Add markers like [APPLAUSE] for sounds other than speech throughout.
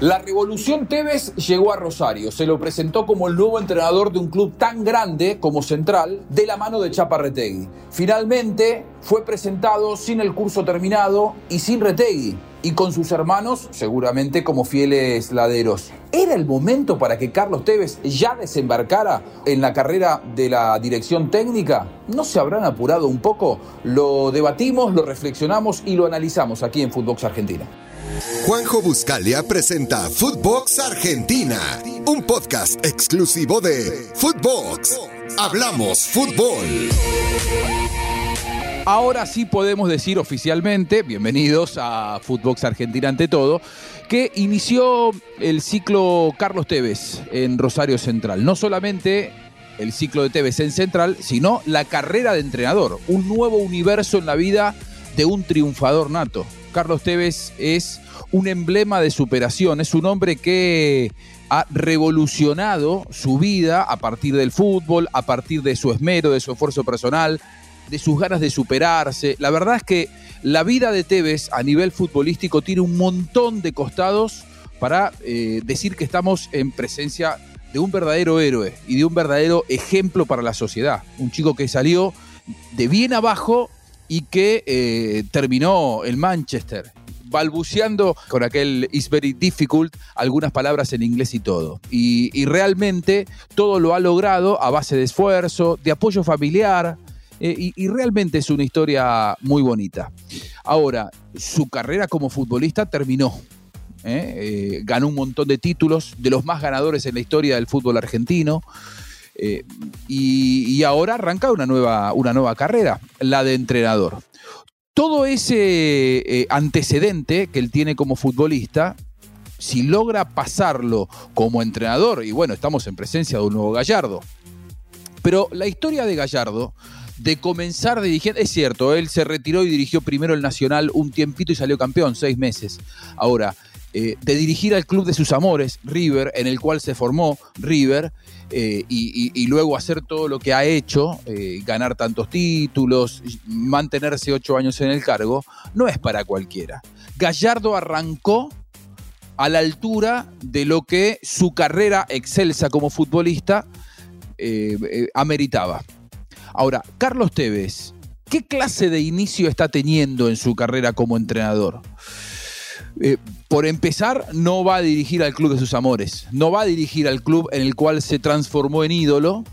La revolución Tevez llegó a Rosario. Se lo presentó como el nuevo entrenador de un club tan grande como Central, de la mano de Chaparretegui. Finalmente fue presentado sin el curso terminado y sin Retegui. Y con sus hermanos, seguramente como fieles laderos. ¿Era el momento para que Carlos Tevez ya desembarcara en la carrera de la dirección técnica? ¿No se habrán apurado un poco? Lo debatimos, lo reflexionamos y lo analizamos aquí en Footbox Argentina. Juanjo Buscalia presenta Footbox Argentina, un podcast exclusivo de Footbox. Hablamos fútbol. Ahora sí podemos decir oficialmente, bienvenidos a Footbox Argentina ante todo, que inició el ciclo Carlos Tevez en Rosario Central. No solamente el ciclo de Tevez en Central, sino la carrera de entrenador, un nuevo universo en la vida de un triunfador nato. Carlos Tevez es un emblema de superación, es un hombre que ha revolucionado su vida a partir del fútbol, a partir de su esmero, de su esfuerzo personal, de sus ganas de superarse. La verdad es que la vida de Tevez a nivel futbolístico tiene un montón de costados para eh, decir que estamos en presencia de un verdadero héroe y de un verdadero ejemplo para la sociedad. Un chico que salió de bien abajo y que eh, terminó en Manchester, balbuceando con aquel is very difficult, algunas palabras en inglés y todo. Y, realmente todo lo ha logrado a base de esfuerzo, de apoyo familiar, eh, y, realmente es una historia muy bonita. Ahora, su carrera como futbolista terminó. ¿eh? ganó un montón de títulos, de los más ganadores en la historia del fútbol argentino. Eh, y, ahora arranca una nueva, una nueva carrera, la de entrenador. Todo ese eh, antecedente que él tiene como futbolista, si logra pasarlo como entrenador, y bueno, estamos en presencia de un nuevo Gallardo. Pero la historia de Gallardo, de comenzar dirigiendo, es cierto, él se retiró y dirigió primero el Nacional un tiempito y salió campeón, seis meses. Ahora, eh, de dirigir al club de sus amores, River, en el cual se formó River, eh, y, luego hacer todo lo que ha hecho, eh, ganar tantos títulos, mantenerse ocho años en el cargo, no es para cualquiera. Gallardo arrancó a la altura de lo que su carrera excelsa como futbolista ameritaba. Ahora, Carlos Tevez, ¿qué clase de inicio está teniendo en su carrera como entrenador? Eh, por empezar, no va a dirigir al club de sus amores, no va a dirigir al club en el cual se transformó en ídolo.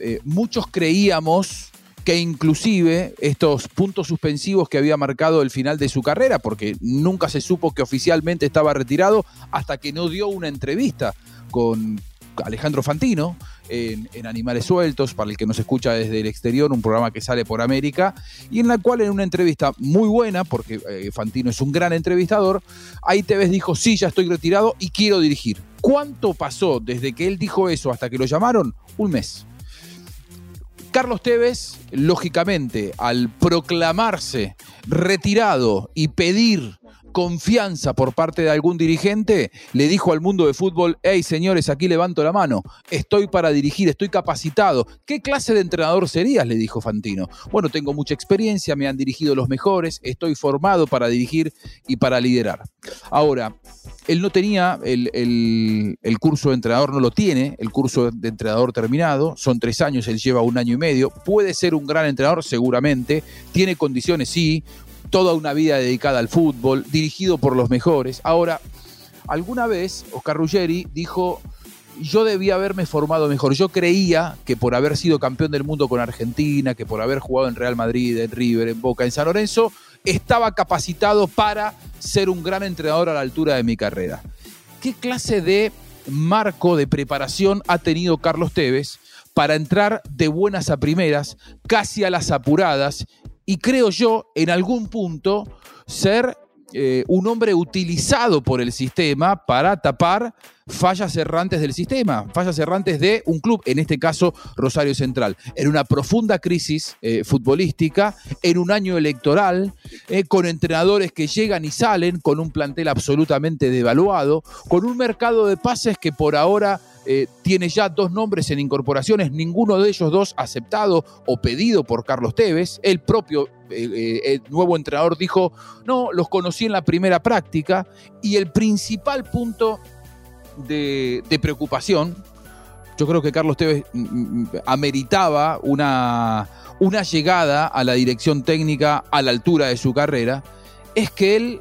Eh, muchos creíamos que inclusive estos puntos suspensivos que había marcado el final de su carrera, porque nunca se supo que oficialmente estaba retirado hasta que no dio una entrevista con Alejandro Fantino, en, Animales Sueltos, para el que nos escucha desde el exterior, un programa que sale por América, y en la cual en una entrevista muy buena, porque eh, Fantino es un gran entrevistador, ahí Tevez dijo, sí, ya estoy retirado y quiero dirigir. ¿Cuánto pasó desde que él dijo eso hasta que lo llamaron? Un mes. Carlos Tevez, lógicamente, al proclamarse retirado y pedir confianza por parte de algún dirigente, le dijo al mundo de fútbol, hey señores, aquí levanto la mano, estoy para dirigir, estoy capacitado. ¿Qué clase de entrenador serías? le dijo Fantino. Bueno, tengo mucha experiencia, me han dirigido los mejores, estoy formado para dirigir y para liderar. Ahora, él no tenía el, curso de entrenador, no lo tiene, el curso de entrenador terminado, son tres años, él lleva un año y medio, puede ser un gran entrenador seguramente, tiene condiciones, sí, toda una vida dedicada al fútbol, dirigido por los mejores. Ahora, alguna vez Oscar Ruggeri dijo, yo debía haberme formado mejor. Yo creía que por haber sido campeón del mundo con Argentina, que por haber jugado en Real Madrid, en River, en Boca, en San Lorenzo, estaba capacitado para ser un gran entrenador a la altura de mi carrera. ¿Qué clase de marco de preparación ha tenido Carlos Tevez para entrar de buenas a primeras, casi a las apuradas y creo yo, en algún punto, ser eh, un hombre utilizado por el sistema para tapar fallas errantes del sistema, fallas errantes de un club, en este caso Rosario Central, en una profunda crisis eh, futbolística, en un año electoral, eh, con entrenadores que llegan y salen, con un plantel absolutamente devaluado, con un mercado de pases que por ahora eh, tiene ya dos nombres en incorporaciones, ninguno de ellos dos aceptado o pedido por Carlos Tevez. El propio nuevo entrenador dijo, no, los conocí en la primera práctica y el principal punto de, preocupación. Yo creo que Carlos Tevez mm, mm, ameritaba una, una llegada a la dirección técnica a la altura de su carrera. Es que él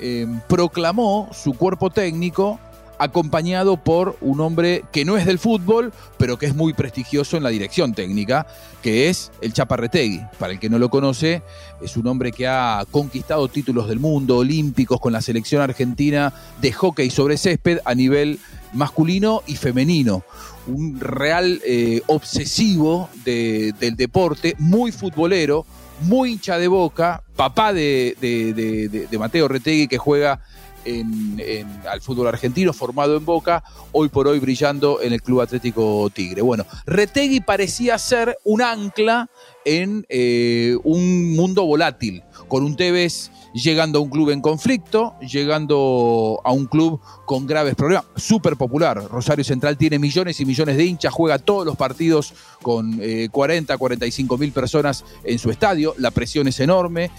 eh, proclamó su cuerpo técnico acompañado por un hombre que no es del fútbol, pero que es muy prestigioso en la dirección técnica, que es el Chaparretegui. Para el que no lo conoce, es un hombre que ha conquistado títulos del mundo, olímpicos, con la selección argentina de hockey sobre césped a nivel masculino y femenino. Un real eh, obsesivo del deporte, muy futbolero, muy hincha de boca, papá de, de Mateo Retegui que juega en, al fútbol argentino, formado en Boca, hoy por hoy brillando en el Club Atlético Tigre. Bueno, Retegui parecía ser un ancla en eh, un mundo volátil, con un Tevez llegando a un club en conflicto, llegando a un club con graves problemas. Súper popular. Rosario Central tiene millones y millones de hinchas, juega todos los partidos con 40, eh, 45 mil personas en su estadio. La presión es enorme,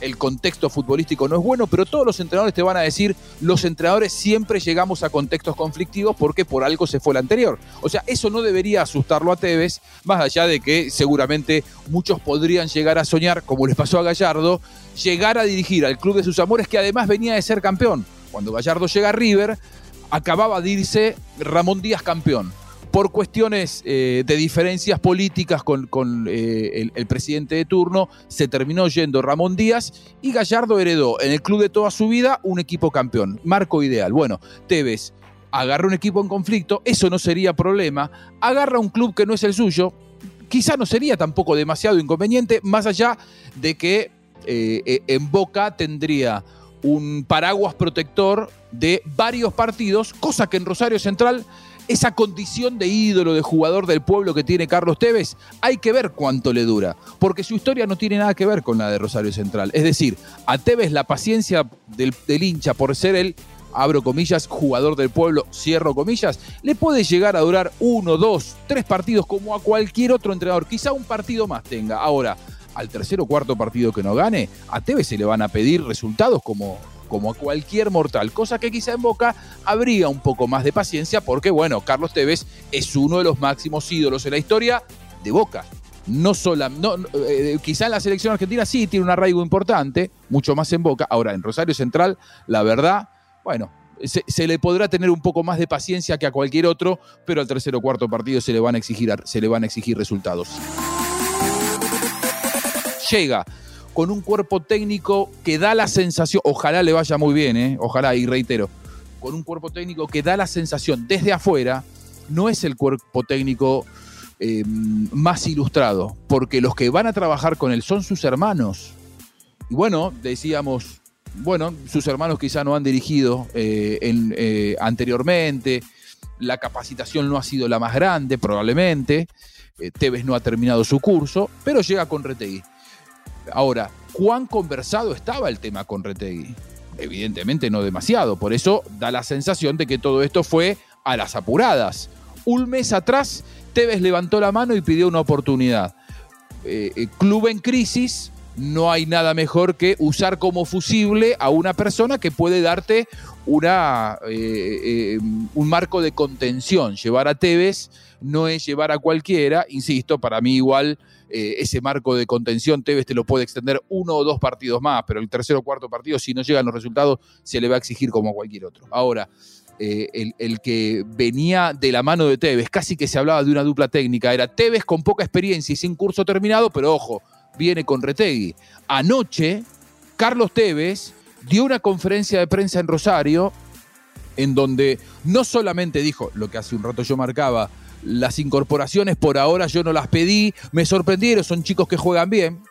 el contexto futbolístico no es bueno, pero todos los entrenadores te van a decir, los entrenadores siempre llegamos a contextos conflictivos porque por algo se fue el anterior. O sea, eso no debería asustarlo a Tevez, más allá de que seguramente muchos podrían llegar a soñar, como les pasó a Gallardo, llegar a dirigir al club de sus amores, que además venía de ser campeón. Cuando Gallardo llega a River, acababa de irse Ramón Díaz campeón. Por cuestiones eh, de diferencias políticas con, eh, el, presidente de turno, se terminó yendo Ramón Díaz y Gallardo heredó en el club de toda su vida un equipo campeón. Marco ideal. Bueno, Tevez agarra un equipo en conflicto, eso no sería problema. Agarra un club que no es el suyo, quizá no sería tampoco demasiado inconveniente, más allá de que eh, eh, en Boca tendría un paraguas protector de varios partidos, cosa que en Rosario Central, esa condición de ídolo, de jugador del pueblo que tiene Carlos Tevez, hay que ver cuánto le dura, porque su historia no tiene nada que ver con la de Rosario Central. Es decir, a Tevez la paciencia del, del hincha por ser el abro comillas, jugador del pueblo, cierro comillas, le puede llegar a durar uno, dos, tres partidos como a cualquier otro entrenador. Quizá un partido más tenga. Ahora, al tercer o cuarto partido que no gane, a Tevez se le van a pedir resultados como, como a cualquier mortal, cosa que quizá en Boca habría un poco más de paciencia porque, bueno, Carlos Tevez es uno de los máximos ídolos en la historia de Boca. No solo, no, eh, quizá en la selección argentina sí tiene un arraigo importante, mucho más en Boca. Ahora, en Rosario Central, la verdad, bueno, se, se, le podrá tener un poco más de paciencia que a cualquier otro, pero al tercer o cuarto partido se le van a exigir, se le van a exigir resultados llega con un cuerpo técnico que da la sensación, ojalá le vaya muy bien, ¿eh? ojalá, y reitero, con un cuerpo técnico que da la sensación desde afuera, no es el cuerpo técnico eh, más ilustrado, porque los que van a trabajar con él son sus hermanos. Y bueno, decíamos, bueno, sus hermanos quizá no han dirigido eh, en, anteriormente, la capacitación no ha sido la más grande, probablemente, Tevez no ha terminado su curso, pero llega con Retegui. Ahora, ¿cuán conversado estaba el tema con Retegui? Evidentemente no demasiado, por eso da la sensación de que todo esto fue a las apuradas. Un mes atrás, Tevez levantó la mano y pidió una oportunidad. Eh, eh, club en crisis, no hay nada mejor que usar como fusible a una persona que puede darte una, eh, un marco de contención. Llevar a Tevez no es llevar a cualquiera, insisto, para mí igual eh, ese marco de contención Tevez te lo puede extender uno o dos partidos más, pero el tercer o cuarto partido, si no llegan los resultados, se le va a exigir como a cualquier otro. Ahora, eh, el, que venía de la mano de Tevez, casi que se hablaba de una dupla técnica, era Tevez con poca experiencia y sin curso terminado, pero ojo, viene con Retegui. Anoche, Carlos Tevez dio una conferencia de prensa en Rosario en donde no solamente dijo lo que hace un rato yo marcaba, las incorporaciones por ahora yo no las pedí, me sorprendieron, son chicos que juegan bien.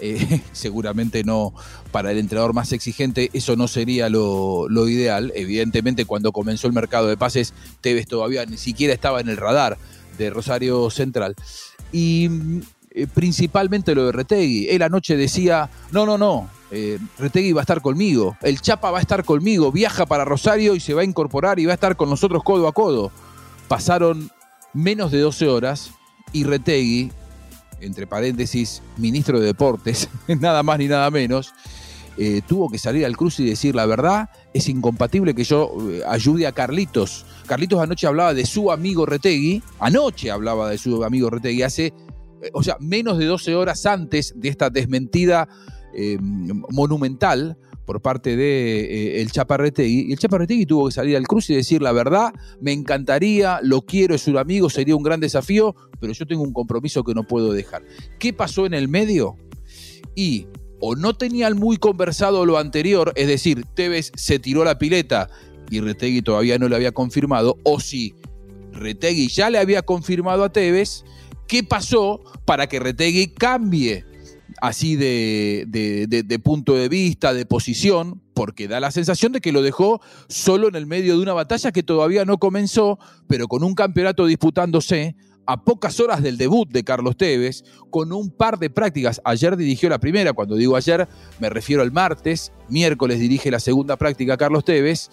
eh, [LAUGHS] seguramente no, para el entrenador más exigente, eso no sería lo, ideal. Evidentemente, cuando comenzó el mercado de pases, Tevez todavía ni siquiera estaba en el radar de Rosario Central. Y eh, principalmente lo de Retegui. Él anoche decía, no, no, no, eh, Retegui va a estar conmigo, el Chapa va a estar conmigo, viaja para Rosario y se va a incorporar y va a estar con nosotros codo a codo. Pasaron menos de 12 horas y Retegui entre paréntesis, ministro de Deportes, [LAUGHS] nada más ni nada menos, eh, tuvo que salir al cruce y decir la verdad, es incompatible que yo ayude a Carlitos. Carlitos anoche hablaba de su amigo Retegui, anoche hablaba de su amigo Retegui, hace, o sea, menos de 12 horas antes de esta desmentida monumental por parte de eh, el Chaparretegui. Y el Chaparretegui tuvo que salir al cruce y decir la verdad, me encantaría, lo quiero, es un amigo, sería un gran desafío, pero yo tengo un compromiso que no puedo dejar. ¿Qué pasó en el medio? Y o no tenían muy conversado lo anterior, es decir, Tevez se tiró la pileta y Retegui todavía no le había confirmado, o si Retegui ya le había confirmado a Tevez, ¿qué pasó para que Retegui cambie así de, punto de vista, de posición, porque da la sensación de que lo dejó solo en el medio de una batalla que todavía no comenzó, pero con un campeonato disputándose a pocas horas del debut de Carlos Tevez, con un par de prácticas. Ayer dirigió la primera, cuando digo ayer me refiero al martes, miércoles dirige la segunda práctica Carlos Tevez,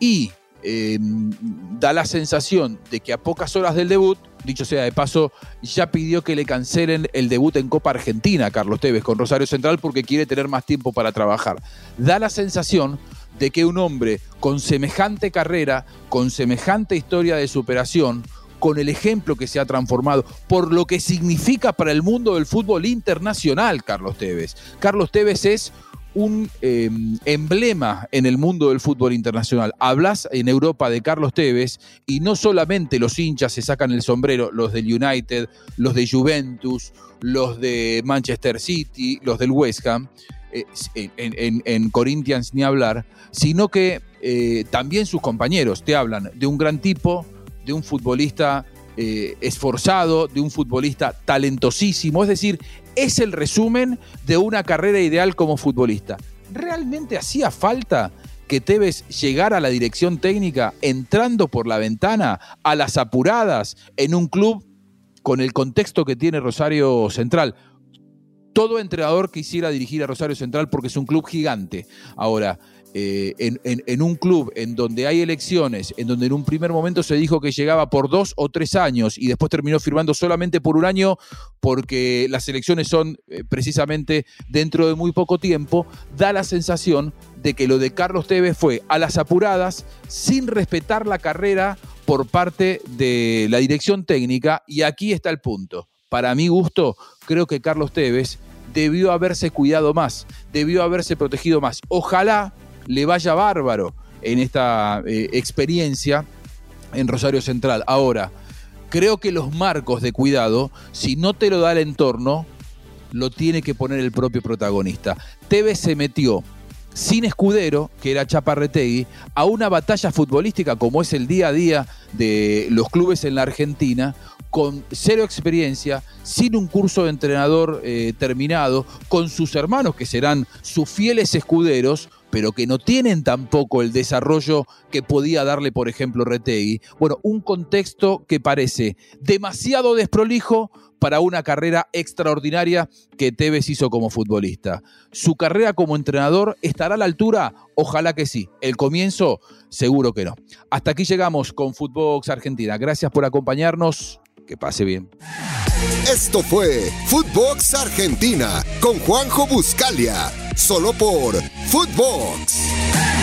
y em, da la sensación de que a pocas horas del debut dicho sea de paso, ya pidió que le cancelen el debut en Copa Argentina, Carlos Tevez, con Rosario Central, porque quiere tener más tiempo para trabajar. Da la sensación de que un hombre con semejante carrera, con semejante historia de superación, con el ejemplo que se ha transformado, por lo que significa para el mundo del fútbol internacional, Carlos Tevez. Carlos Tevez es un em, emblema en el mundo del fútbol internacional. Hablas en Europa de Carlos Tevez y no solamente los hinchas se sacan el sombrero, los del United, los de Juventus, los de Manchester City, los del West Ham, eh, en, Corinthians ni hablar, sino que eh, también sus compañeros te hablan de un gran tipo, de un futbolista eh, esforzado, de un futbolista talentosísimo. Es decir, es el resumen de una carrera ideal como futbolista. ¿Realmente hacía falta que Tevez llegara a la dirección técnica entrando por la ventana a las apuradas en un club con el contexto que tiene Rosario Central? Todo entrenador quisiera dirigir a Rosario Central porque es un club gigante. Ahora, eh, en, un club en donde hay elecciones, en donde en un primer momento se dijo que llegaba por dos o tres años y después terminó firmando solamente por un año porque las elecciones son eh, precisamente dentro de muy poco tiempo, da la sensación de que lo de Carlos Tevez fue a las apuradas, sin respetar la carrera por parte de la dirección técnica y aquí está el punto. Para mi gusto, creo que Carlos Tevez debió haberse cuidado más, debió haberse protegido más. Ojalá le vaya bárbaro en esta eh, experiencia en Rosario Central. Ahora, creo que los marcos de cuidado, si no te lo da el entorno, lo tiene que poner el propio protagonista. Tevez se metió sin escudero, que era Chaparretegui, a una batalla futbolística como es el día a día de los clubes en la Argentina, con cero experiencia, sin un curso de entrenador eh, terminado, con sus hermanos que serán sus fieles escuderos, pero que no tienen tampoco el desarrollo que podía darle, por ejemplo, Retegui. Bueno, un contexto que parece demasiado desprolijo para una carrera extraordinaria que Tevez hizo como futbolista. ¿Su carrera como entrenador estará a la altura? Ojalá que sí. El comienzo, seguro que no. Hasta aquí llegamos con Footbox Argentina. Gracias por acompañarnos. Que pase bien. Esto fue Footbox Argentina con Juanjo Buscalia, solo por Footbox.